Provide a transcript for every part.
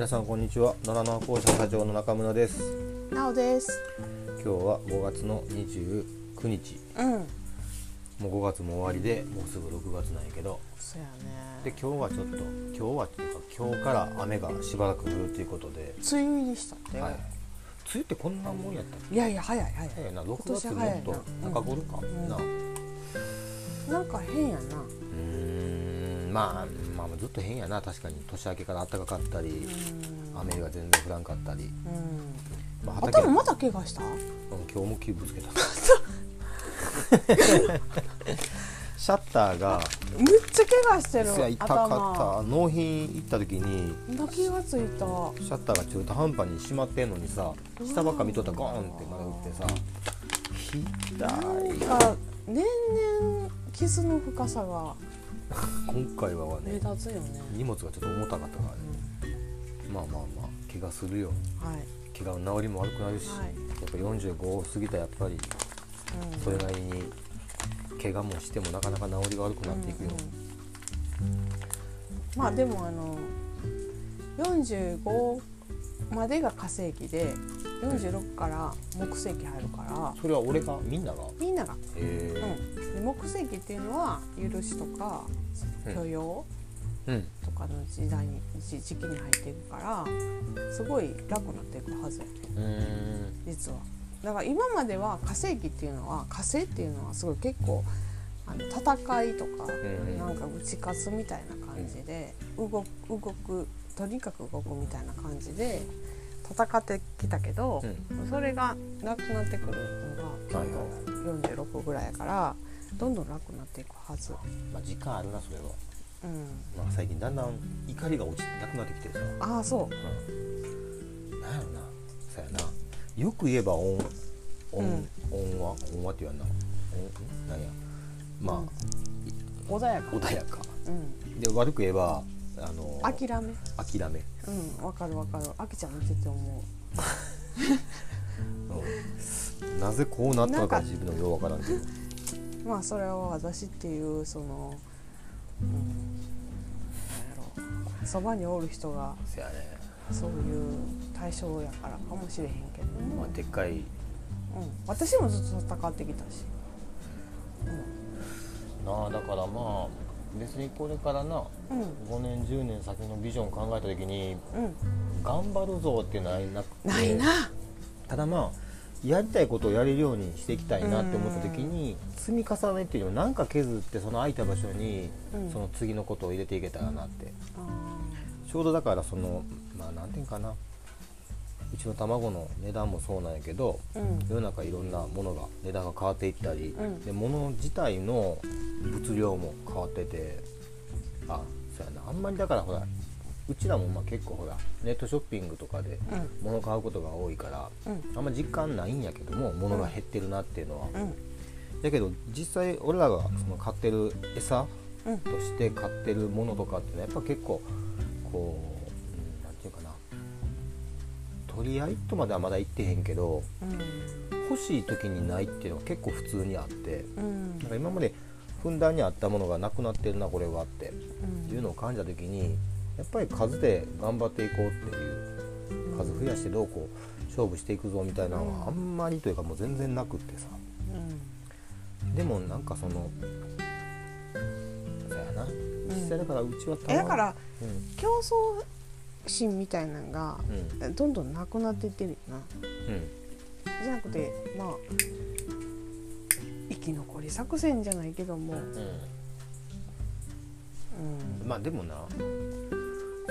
皆さんこんにちは野良の校舎社長の中村ですなおです。今日は5月の29日うん。もう5月も終わりでもうすぐ6月なんやけどそうやでね。今日はちょっと今日はっていうか今日から雨がしばらく降るということで、梅雨入りしたって？はい、梅雨ってこんなもんやったっいやいや早い早い。け早いな6今月もっと中頃か、うんなうなんか変やな。ーんまあまあずっと変やな確かに年明けから暖かかったりうん。雨が全然降らんかったり、うん。まあ、畑頭また怪我した？うん今日もキューブつけた シャッターがめっちゃ怪我してる痛かった頭。納品行った時にがついた。シャッターが中途半端に閉まってんのにさ下ばっか見とったらゴーンってまだ打ってさひなんか年々傷の深さが今回は目ねね。荷物がちょっと重たかったからね。まあまあまあ怪我するよ。はい。怪我の治りも悪くなるし、はい。やっぱ45を過ぎたらやっぱりうん。それなりに怪我もしてもなかなか治りが悪くなっていくよ、うんうん。まあでもあの45までが火星期で46から木星期入るから。それは俺がみんなが？みんなが、うん、で木星期っていうのは許しとかうん許容？うん。とかの時代に時時期に入っていくからすごい楽になっていくはずや。ね実は。だから今までは火星期っていうのは火星っていうのはすごい結構あの戦いとかうん。なんか打ち勝つみたいな感じで動く動くとにかく動くみたいな感じで戦ってきたけど、それがなくなってくるのがはいはい結構46ぐらいやからどんどん楽になっていくはず。まあ時間あるなそれは、うん、まあ、最近だんだん怒りが落ちてなくなってきてさ、ああそう。ん、なんやろな。そうやな。よく言えば温温、うん。温和温和って言わんな。温ん？なんや。ま穏やか。穏やか。うん、で悪く言えばあの諦め。諦め、うん、わかるわかる。あきちゃん見てて思う。ん、なぜこうなったのかなんか自分のようわからんけど。う。まあそれは私っていうその、うん、なんやろそばにおる人がそういう対象やからかもしれへんけど。も、まあでっかいうん、私もずっと戦ってきたし、なあだからまあ別にこれからなうん。5年10年先のビジョン考えた時にうん、頑張るぞっていうのはなくて。ないな、ただまあやりたいことをやれるようにしていきたいなって思った時に積み重ねっていうのを何か削ってその空いた場所にうん。その次のことを入れていけたらなって。あちょうどだからそのまあ何て言うんかな。うちの卵の値段もそうなんやけど世の中いろんなものが値段が変わっていったり、うん。で物自体の物量も変わっててあそうやな。あんまりだからほらうちらもまあ結構ほらネットショッピングとかでうん。物買うことが多いからうん。あんま実感ないんやけども物が減ってるなっていうのは、うん。だけど実際俺らがその買ってる餌うん。として買ってるものとかってねやっぱ結構こう、うん、なんていうかな。取り合いとまではまだ言ってへんけど欲しい時にないっていうのは結構普通にあってうん。なんか今までふんだんにあったものがなくなってるなこれはってうん。いうのを感じた時にやっぱり数で頑張っていこうっていう数増やしてどうこう勝負していくぞみたいなのはあんまりというかもう全然なくってさ。うん。でもなんかそのそうやな。実際だからうちはえだからうん。競争心みたいなのがうん。どんどんなくなっていってるよな。うん。じゃなくてまあ生き残り作戦じゃないけども、ううんん、まあでもな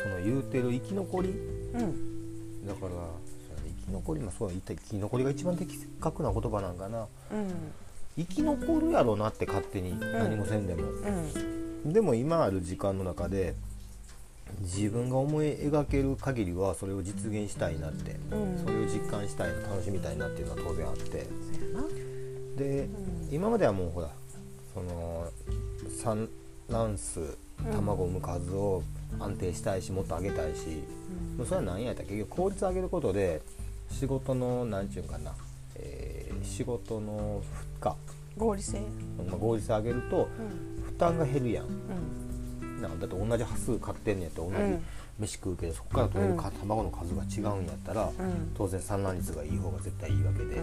その言うてる生き残り。うん。だから生き残りもそう言った生き残りが一番的確な言葉なんかな。うん。生き残るやろなって勝手に何もせんでも、うん。でも今ある時間の中で自分が思い描ける限りはそれを実現したいなって、うん。それを実感したいな楽しみたいなっていうのは当然あって。で、ん。今まではもうほらその産卵数卵を産む数を安定したいしもっと上げたいし、もうそれは何やったら結局効率上げることで仕事の何ちゅうんかな、えー仕事の負荷、合理性。まあ、効率上げるとうん。負担が減るやん。うん。なだって同じ端数買ってんねやったら同じうん。飯食うけどそこから取れるか、卵の数が違うんやったら、当然産卵率がいい方が絶対いいわけで、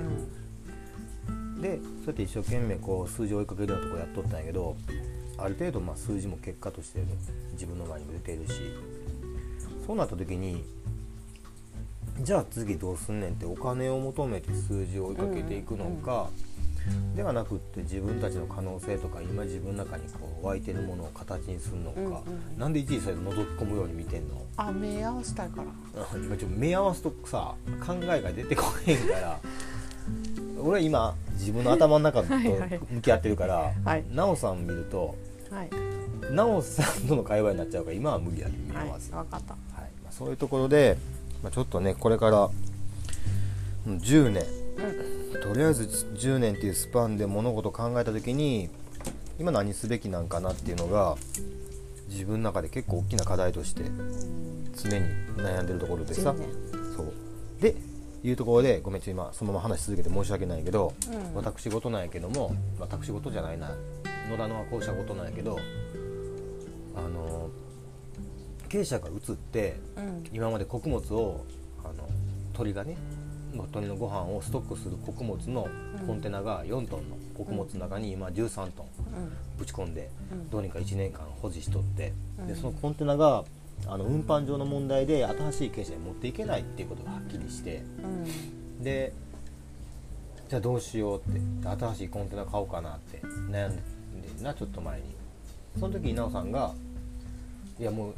でそうやって一生懸命こう数字を追いかけるようなとこやっとったんやけどある程度まあ数字も結果として、ね、自分の前にも出てるし。そうなった時にじゃあ次どうすんねんってお金を求めて数字を追いかけていくのか、ではなくって自分たちの可能性とか今自分の中にこう湧いてるものを形にするのか、うなんで一時それ覗き込むように見てんの？あ目合わせたいから。今ちょっと目合わすとさ考えが出てこへんから 俺は今自分の頭の中と向き合ってるからはい、なおさん見ると、はい、なおさんとの会話になっちゃうから今は無理やで見合わせ、はい、分かった、はい。まあ、そういうところで、まあ、ちょっとねこれから10年、うん、とりあえず10年っていうスパンで物事を考えた時に今何すべきなんかなっていうのが自分の中で結構大きな課題として常に悩んでるところでさ。そう。でいうところでごめんちょ今そのまま話し続けて申し訳ないけど、うん、私事なんやけども私事じゃないな。野田のはこうしたことなんやけどあの経営者が移って、うん、今まで穀物をあの鳥がね鳥のご飯をストックする穀物のコンテナが4トンの穀物の中に今13トンぶち込んでどうにか1年間保持しとってでそのコンテナがあの運搬上の問題で新しい経営者に持っていけないっていうことがはっきりして、うん、でじゃあどうしようって新しいコンテナ買おうかなって悩んでなちょっと前に。その時稲尾さんがいやもう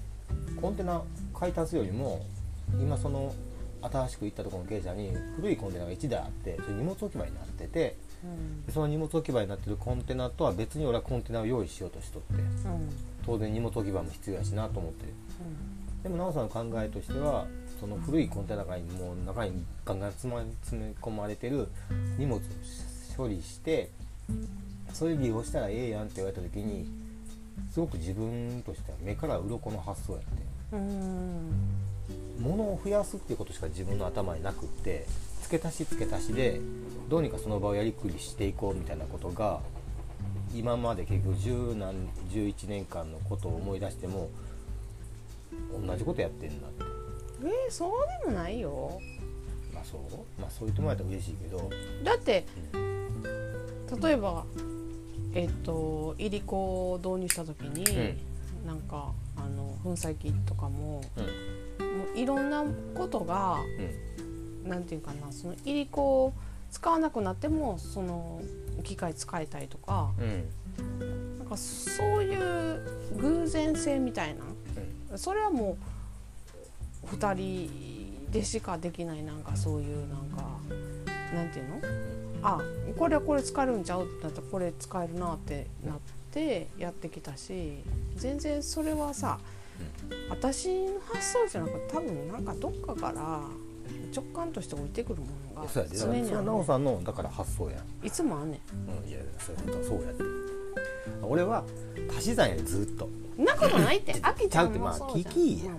コンテナ買い足すよりも今その新しく行ったところの経営者に古いコンテナが1台あってそれ荷物置き場になってて、うん、その荷物置き場になってるコンテナとは別に俺はコンテナを用意しようとしとって、うん、当然荷物置き場も必要やしなと思ってでも奈緒さんの考えとしてはその古いコンテナにもう中にガンガン詰め込まれてる荷物を処理してそれ利用したらええやんって言われた時にすごく自分としては目から鱗の発想やって物を増やすっていうことしか自分の頭になくって付け足し付け足しでどうにかその場をやりくりしていこうみたいなことが今まで結局十何11年間のことを思い出しても同じことやってんだって。えー、そうでもないよ。まあそうまあそう言ってもらえたら嬉しいけど。だって、うん、例えばえっ、ー、といりこを導入した時に、うん、なんかあの粉砕機とかも、うん、もういろんなことが、うん、なんていうかなそのいりこを使わなくなってもその機械使えたりとか、うん、なんかそういう偶然性みたいなそれはもう2人でしかできないなんかそういうなんかなんていうの？あこれはこれ使えるんちゃうってなったらこれ使えるなってなってやってきたし全然それはさ私の発想じゃなくて多分なんかどっかから直感として置いてくるものが常にあるそれは奈緒さんのだから発想やいつもあんねん、うん、いやそれ本当そうやって。俺は足し算やでずっと。なことないって。飽きちゃうってまあ聞きや、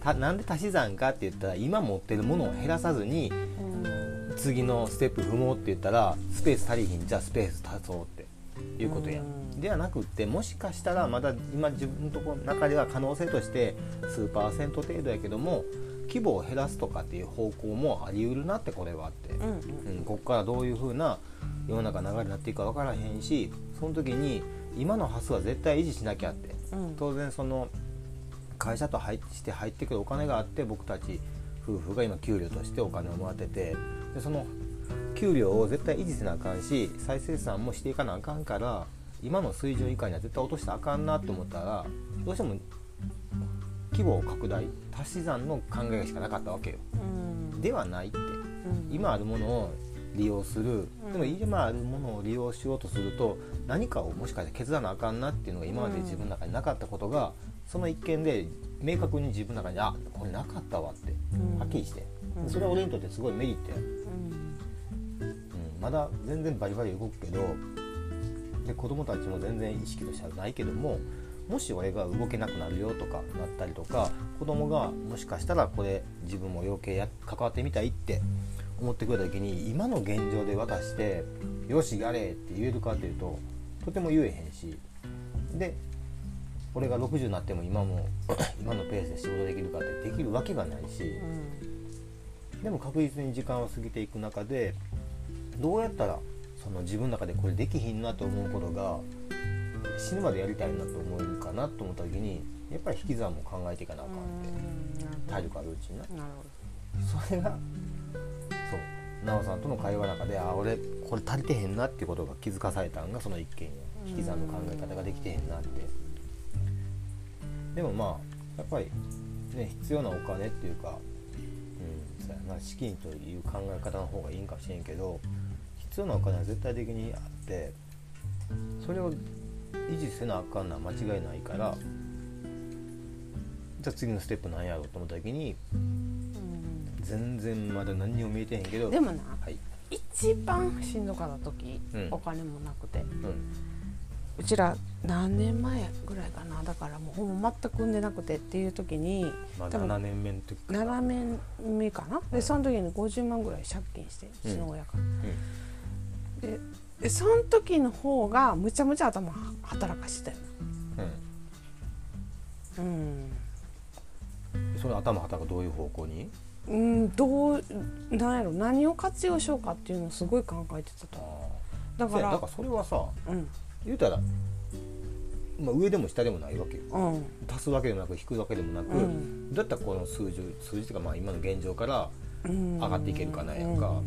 たなんで足し算かって言ったら今持ってるものを減らさずに、うん、次のステップ踏もうって言ったらスペース足りひんじゃあスペース足そうって。いうことや、うん、ではなくってもしかしたらまだ今自分のとこ中では可能性として数パーセント程度やけども規模を減らすとかっていう方向もありうるなってこれはって、うん、うん、ここからどういうふうな世の中流れになっていくか分からへんしその時に今の発想は絶対維持しなきゃって、うん、当然その会社と入して入ってくるお金があって僕たち夫婦が今給料としてお金をもらっててでその給料を絶対維持せなあかんし再生産もしていかなあかんから今の水準以下には絶対落としたらあかんなと思ったらどうしても規模を拡大足し算の考えしかなかったわけよ。うん、ではないって、うん、今あるものを利用する、でも今あるものを利用しようとすると何かをもしかして削らなあかんなっていうのが今まで自分の中になかったことが、その一件で明確に自分の中にあこれなかったわってはっきりして、それは俺にとってすごいメリットや、うん、まだ全然バリバリ動くけどで子供たちも全然意識としてはないけどももし俺が動けなくなるよとかなったりとか子供がもしかしたらこれ自分も余計や関わってみたいって思ってくれた時に今の現状で渡して「よしやれ」って言えるかっていうととても言えへんしで俺が60になっても今も 今のペースで仕事できるかってできるわけがないし、でも確実に時間は過ぎていく中でどうやったらその自分の中でこれできひんなと思うことが死ぬまでやりたいなと思えるかなと思った時にやっぱり引き算も考えていかなあかんって。体力あるうちにな。それがそう。奈緒さんとの会話の中であ俺これ足りてへんなっていうことが気づかされたんがその一件や引き算の考え方ができてへんなって。でもまあやっぱりね必要なお金っていうかうんそうやな資金という考え方の方がいいんかもしれんけど必要なお金は絶対的にあってそれを維持せなあかんのは間違いないからじゃあ次のステップなんやろうと思った時に、全然まだ何にも見えてへんけど。でもなはい。一番しんどかった時、うん。お金もなくて。うん。うちら何年前ぐらいかな。だからもうほんま全く産んでなくてっていう時にまあ多分7年目の時か。7年目かな。でその時に50万ぐらい借金してうちの親から、ででその時の方がむちゃむちゃ頭働かしてたようん、うん。うん、それ頭はたかどういう方向に？うんどうなんやろ何を活用しようかっていうのをすごい考えてたと。だからだだからそれはさうん。言うたら、まあ、上でも下でもないわけよ。うん。足すわけでもなく引くわけでもなく、うん。だったらこの数字数字うかまあ今の現状からうん。上がっていけるかなやんか、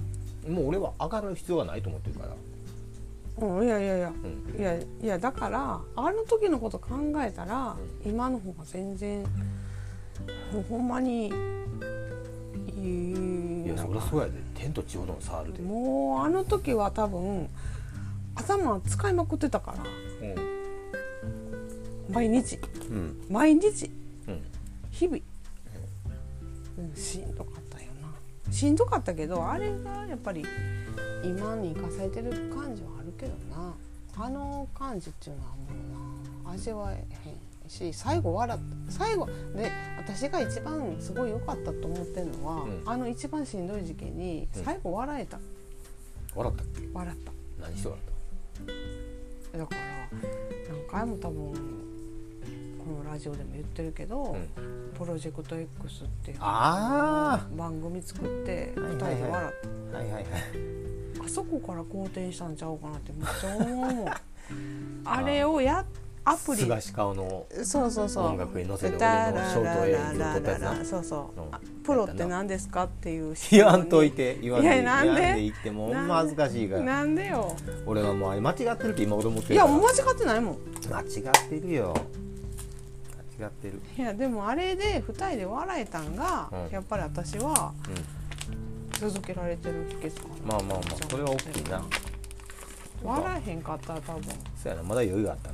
もう俺は上がる必要はないと思ってるから、うん、うんいやいやいや。うん、いやいやだからあの時のこと考えたら、今の方が全然もうほんまにいやそりゃそうやで。天と地ほどの差あるで、もうあの時は多分頭使いまくってたから。毎日。うん。うん毎日。うん。日々、うん、しんどかったよな。しんどかったけどあれがやっぱり今に生かされてる感じはあるけどな。あの感じっていうのはもうな味わえへんし最後笑った。最後で私が一番すごい良かったと思ってるのは、うん。あの一番しんどい時期に最後笑えた、笑ったっけ？笑った。何して笑っだから何回も多分このラジオでも言ってるけど、た、うん、プロジェクト X っていうあ番組作ってはい2人で笑った、あはいはいはい。あそこから好転したんちゃうかなってめっちゃ思う あれをやアプリ。菅氏顔のそうそうそう。音楽に乗せて俺のショート映像撮ったやつなそうそう、プロって何ですかっていう質言わんといて言わんといて。いやなんで？言ってもほんま恥ずかしいから。なんでよ。俺はもうあれ間違ってるって今俺思っていやるから間違ってないもん。間違ってるよ。間違ってる。いやでもあれで2人で笑えたんが、うん。やっぱり私はう続けられてる秘訣かんまあまあまあそれは大きいな。笑えへんかったら多分。そうやなまだ余裕あった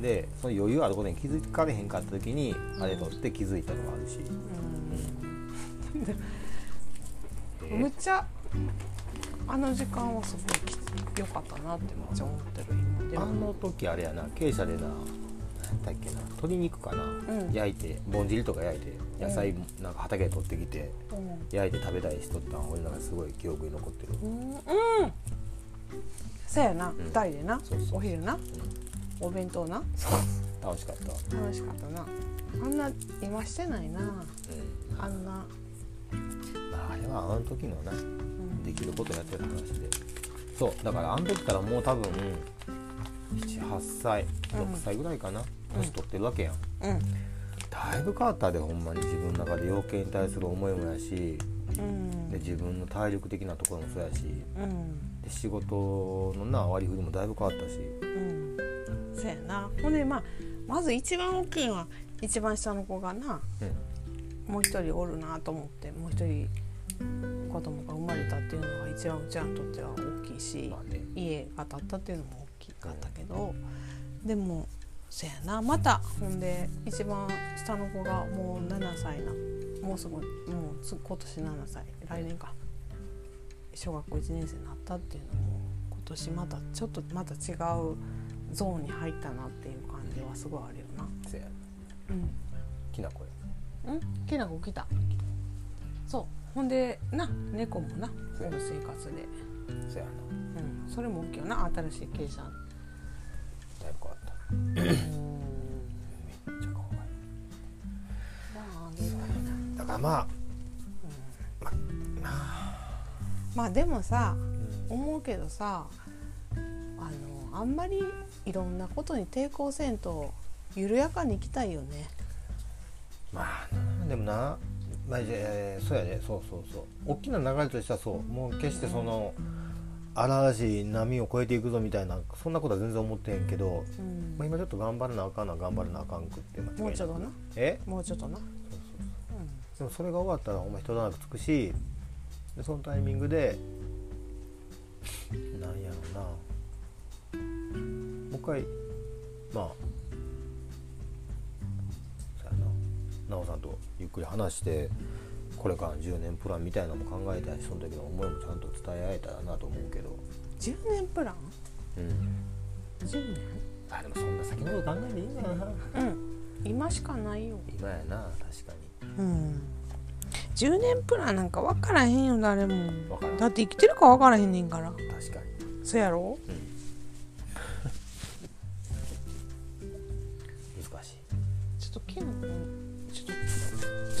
でその余裕あることに気づかれへんかった時にあれとって気づいたのがあるし、うん。むっちゃあの時間はすごいきつ良かったなってめっちゃ思ってる今。であもの時あれやな傾斜でな何だっけな鶏肉かな、ん。焼いてぼんじりとか焼いて野菜なんか畑で取ってきてうん。焼いて食べたりしとったん俺なんかすごい記憶に残ってる、うん、うん、そうやな、二人でなそうそうお昼なお弁当な。楽しかった、楽しかったな。あんな今してないな。うん。あんな、まあ、あれはあの時のなうん。できることやってた話で。そうだからあの時からもう多分78歳6歳ぐらいかな、年取ってるわけやん。うん。だいぶ変わったでほんまに自分の中で要件に対する思いもやしうん。で自分の体力的なところもそうやしうん。で仕事のな割り振りもだいぶ変わったし。うんそうやな。ほんでまあまず一番大きいのは一番下の子がなうん。もう一人おるなと思ってもう一人子供が生まれたっていうのが一番うちらにとっては大きいし、まあね。家が建ったっていうのも大きかったけど、でもそやな。またほんで一番下の子がもう7歳なもうすぐもうつ今年7歳。来年か。小学校1年生になったっていうのも今年またちょっとまた違うゾーンに入ったなっていう感じはすごいあるよな。せやうん、きなこや。ん？きなこ来た。そう。ほんでな猫もな。そおう生活で、せやな。うん、それも大きいよな。新しい傾斜。だいぶ変わった。めっちゃ可愛まああげだからまあまあ。でもさ思うけどさあのあんまりいろんなことに抵抗せんと緩やかに生きたいよね。まあなでもな、まあ、いやいやいやそうやね。そうそうそう。大きな流れとしてはそう。もう決してその荒々しい波を越えていくぞみたいなそんなことは全然思ってへんけど、うん。まあ、今ちょっと頑張らなあかんな頑張らなあかんくって間違いなくもうちょっとな。え？もうちょっとな。そうそうでもそれが終わったらほんま人だなくつくしでそのタイミングでなんやろうな。もう一回まあそうやな奈緒さんとゆっくり話してこれからの10年プランみたいなのも考えたりその時の思いもちゃんと伝え合えたらなと思うけど。10年プラン？うん。10あでもそんな先のこと考えていいんだよな。年うん。今しかないよ。今やな確かうん。10年プランなんか分からへんよ誰も。分からん。だって生きてるか分からへんねんから。に確かに。そやろ？難しい。ちょっときなこちょっと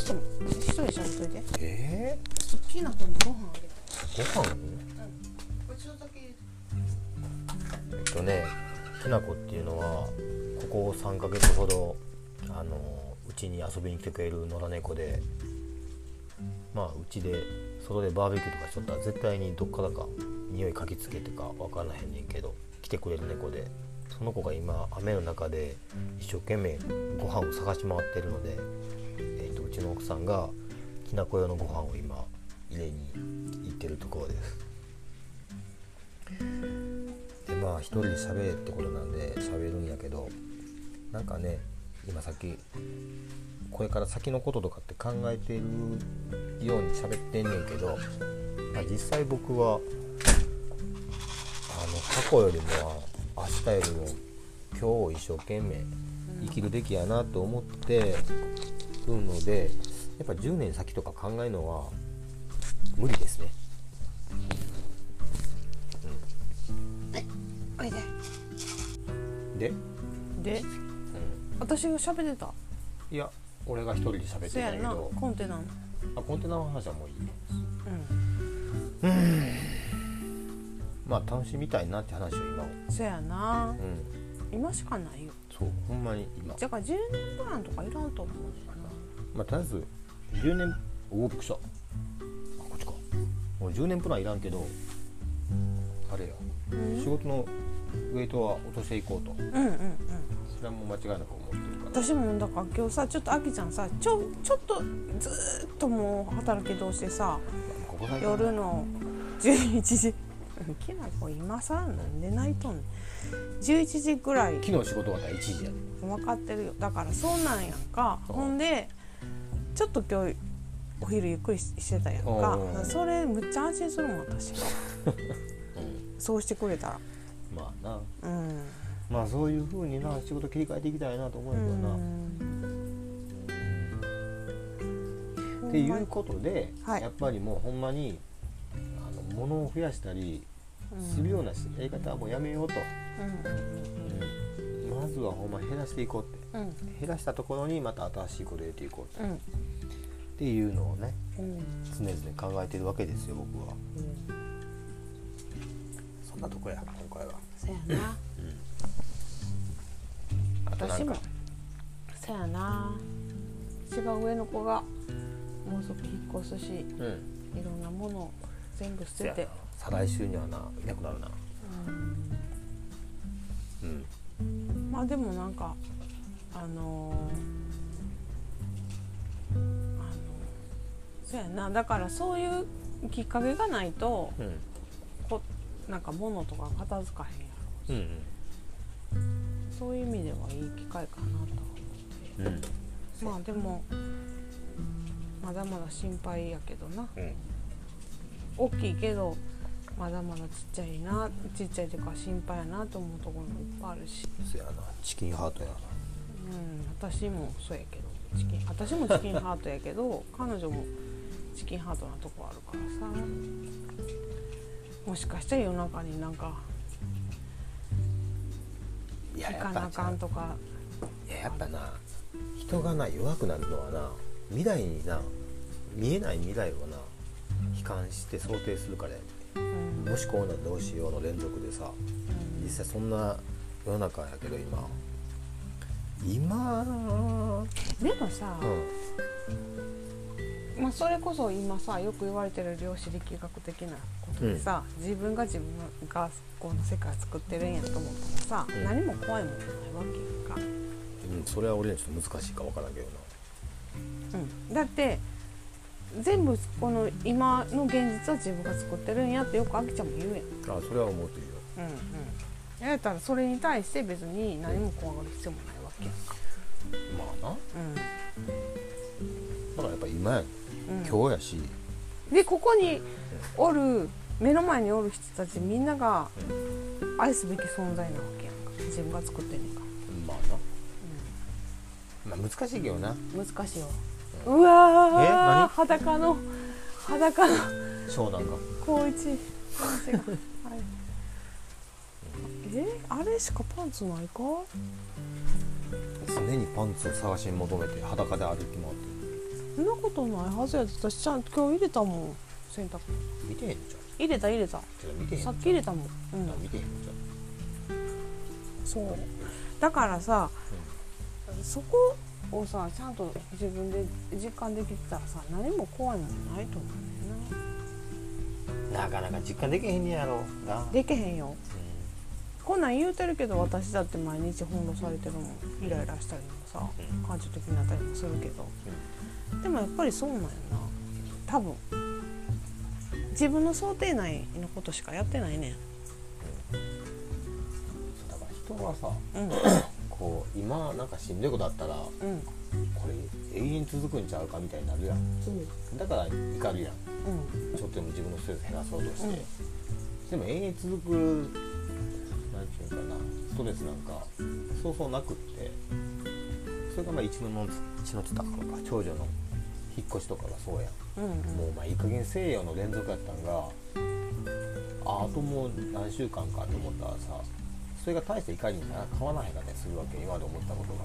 ちょっと一人でしゃべっといて。えちょっときなこにご飯あげご飯？これちょっとだけえっとねきなこっていうのはここ3ヶ月ほどあのうちに遊びに来てくれる野良猫でまあうちで外でバーベキューとかしとったら絶対にどっからか匂い嗅ぎつけてか分からへん。ねん。けど来てくれる猫でその子が今雨の中で一生懸命ご飯を探し回ってるので、えっとうちの奥さんがきなこ用のご飯を今入れに行ってるところです。でまあ一人で喋れってことなんで喋るんやけどなんかね今さっきこれから先のこととかって考えてるように喋ってんねんけど、まあ、実際僕はあの過去よりも明日よりも今日を一生懸命生きるべきやなと思ってるのでやっぱ10年先とか考えるのは無理ですね。おいで。で、で？うん、私が喋ってた？いや俺が一人で喋ってそやんなたけどコンテナ。のあコンテナの話はもういいうんまあ楽しみたいなって話を今をそやな。うん。今しかないよ。そうほんまに今。だから10年プランとかいらんと思うねんな。まあとりあえず10年おおびっくりした。あこっちか。もう10年プランいらんけどあれや、うん。仕事のウェイトは落としていこうと。うんうんうん。それはもう間違いなく思ってるから。私もだから今日さちょっとあきちゃんさちょちょっとずーっともう働き通してさ夜の11時きなこ今さなんで泣いとんねん。11時ぐらい。昨日仕事終わったら1時やで分かってるよだからそうなんやんか。ほんでちょっと今日お昼ゆっくりししてたやんか。うんそれむっちゃ安心するもん私うん。そうしてくれたら。まあな。うん。まあそういう風にな仕事切り替えていきたいなと思うけどな、っていうことで、はい。やっぱりもうほんまに物を増やしたりするようなやり方はもうやめようと、うん。うん。まずはほんま減らしていこうって。うん。減らしたところにまた新しいことを入れていこうと、うん。っていうのをねうん。常々考えてるわけですよ僕は。そんなとこや今回は、そやな。あとなん私もかそやな。違う上の子がもうすぐ引っ越すしいうん。ろんなものを全部捨てて。再来週にはないなくなるな。うん。まあでもなんかあのーあのそやな。だからそういうきっかけがないとうん。こなんか物とか片付かへんやろうんそういう意味ではいい機会かなとは思って。うんうん。まあでもまだまだ心配やけどな。うん大きいけどまだまだちっちゃいなちっちゃいというか心配やなと思うところもいっぱいあるし、そやな。チキンハートやな。うん、私もそうやけど。チキン私もチキンハートやけど 彼女もチキンハートなとこあるからさ。もしかしたら夜中になんか行かなあかんとか。いややっぱな人がな弱くなるのはな未来にな見えない未来をな悲観して想定するからやね。うん。もしこうなったらどうしようの連続でさ実際そんな世の中やけど今。今でもさ、うん。まあ、それこそ今さよく言われてる量子力学的なことでさ、自分が自分がこの世界を作ってるんやと思ったらさ、うん。何も怖いもんないわけやんか、うん、それは俺にちょっと難しいか分からんけどうん、だって全部この今の現実は自分が作ってるんやってよくあきちゃんも言うやん。なあそれは思うといいよ。うんうん。やったらそれに対して別に何も怖がる必要もないわけ。やん。かまあな。うん。だからやっぱ今やうん今日やし、でここにおる目の前におる人たちみんなが愛すべき存在なわけやんか。自分が作ってんねんか。まあな、まあ難しいけどな。難しいわうわえー何？裸の裸の湘南が？高一。先生が。はい。えあれしかパンツないか？常にパンツを探し求めて裸で歩き回ってそんなことないはずやで。私ちゃんと今日入れたもん洗濯。見てへんのじ入れた入れた。さのっき入れたもん、うん。あ、見てへんのじそう。だからさ、そこをさちゃんと自分で実感できてたらさ何も怖いもんないと思うね。んゃんなかなか実感できへんねやろなな。でけへんよ。こんなん言うてるけど私だって毎日翻弄されてるもんイライラしたりもさうん。感情的になったりもするけど。でもやっぱりそうなんやな。多分。自分の想定内のことしかやってないねん。だから人はさうん こう今なんかしんどいことあったらこうん。れ永遠続くんちゃうかみたいになるやん。だから怒るやん。うん。ちょっとでも自分のストレス減らそうとして、うん。でも永遠続くなんていうかなストレスなんかそうそうなくってそれがまあ一のの一のつたかのか長女の引っ越しとかがそうやん。もうまあいい加減西洋の連続やったんがああともう何週間かと思ったらさそれが大して怒りにな変わらへんかったりするわけ今まで思ったことが。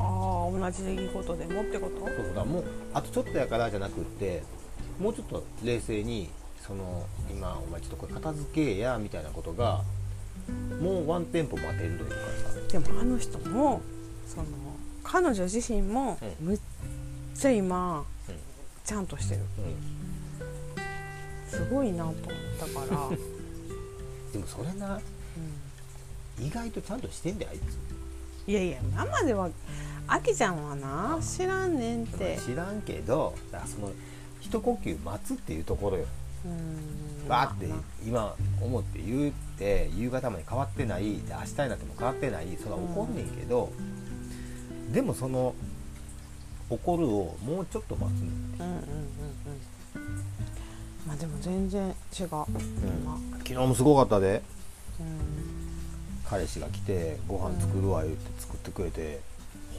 ああ同じ出来事でもってこと？そうだもうあとちょっとやからじゃなくってもうちょっと冷静にその今お前ちょっとこれ片付けやみたいなことがもうワンテンポ待てるというかさ。でもあの人もその彼女自身もうむっちゃ今うんちゃんとしてる。うん。すごいなと思ったから、でもそれな意外とちゃんとしてんであいつ。いやいや今まではあきちゃんはな知らんねんって知らんけどだからその一呼吸待つっていうところよ。うん。バーってまあ今思って言って夕方まで変わってないで明日になっても変わってないそれは怒んねんけど、でもその怒るをもうちょっと待つねんなうんうんうんうん。まあでも全然違う、今昨日もすごかったで。うん彼氏が来てご飯作るわ言って作ってくれて、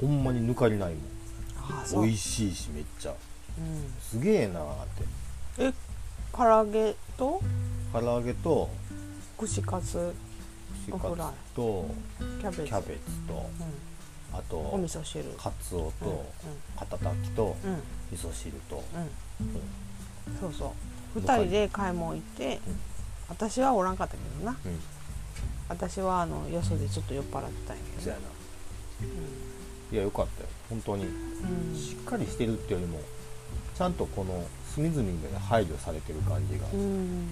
ほんまに抜かりないもん。美味しいしめっちゃ。うん、すげえなーって。え唐揚げと？唐揚げと串カツ串カツとキャベツ。キャベツとあうん、おと味噌汁。カツオうんと肩たきとうん。うん味噌汁と、うん。そうそう。2人で買い物行って、私はおらんかったけどな。うん私はあのよそでちょっと酔っ払ってたんやけど。そやな、いやよかったよ。本当に。うん。しっかりしてるっていうよりもちゃんとこの隅々で配慮されてる感じが、うん。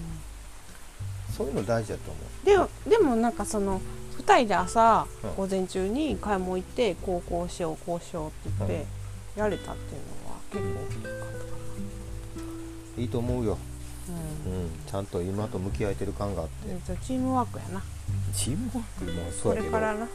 そういうの大事だと思う。でもでもなんかその2人で朝、うん。午前中に買い物行ってこうこうしようこうしようって言って、やれたっていうのは結構大きかったかいいと思うよ、な、ううん。ん、ちゃんと今と向き合えてる感があって、でチームワークやなチームワークもそこうやけど。れからな。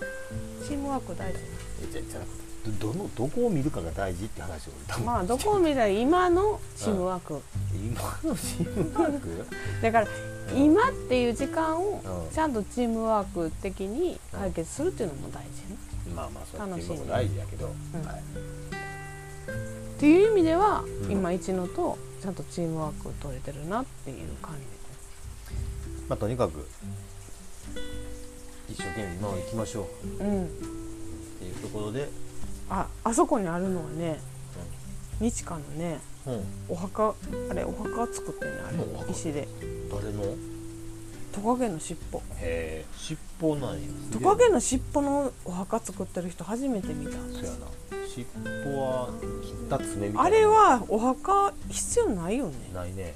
チームワーク大事。えじゃじゃなくてどどのどこを見るかが大事って話を多分。まあどこを見たら今のチームワーク、今のチームワーク？だからうん。今っていう時間をうん。ちゃんとチームワーク的に解決するっていうのも大事ね。まあまあそうや楽しいね。チームワーク大事やけど、ん。はい、っていう意味では、うん。今一野とちゃんとチームワーク取れてるなっていう感じまあとにかく一生懸命今を行きましょう。うん。っていうところで、ああそこにあるのはね日華のねうん。お墓あれお墓作ってんねあれ石で。誰の？トカゲの尻尾。へえ尻尾なんや。トカゲの尻尾のお墓作ってる人初めて見たそうやな。尻尾は切った爪みたいな。あれはお墓必要ないよね。ないね。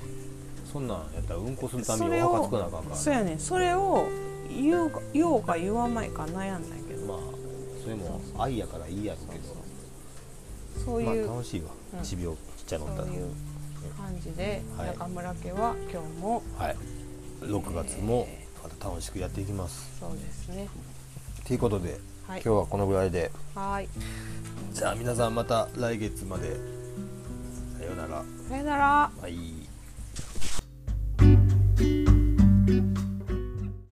そんなんやったらうんこするためにお墓作らなあかんからそうやねん。それを言う言おうか言わないか悩んだけど。まあそれも愛やからいいやろうけど。そういう、まあ、楽しいわ。ちびちっちゃいのった、そういう感じで、中村家は今日もはい。6月もまた楽しくやっていきます、えー、そうですね。ということで、はい、今日はこのぐらいで。はい。じゃあ皆さんまた来月まで。さようなら。さようなら。はい。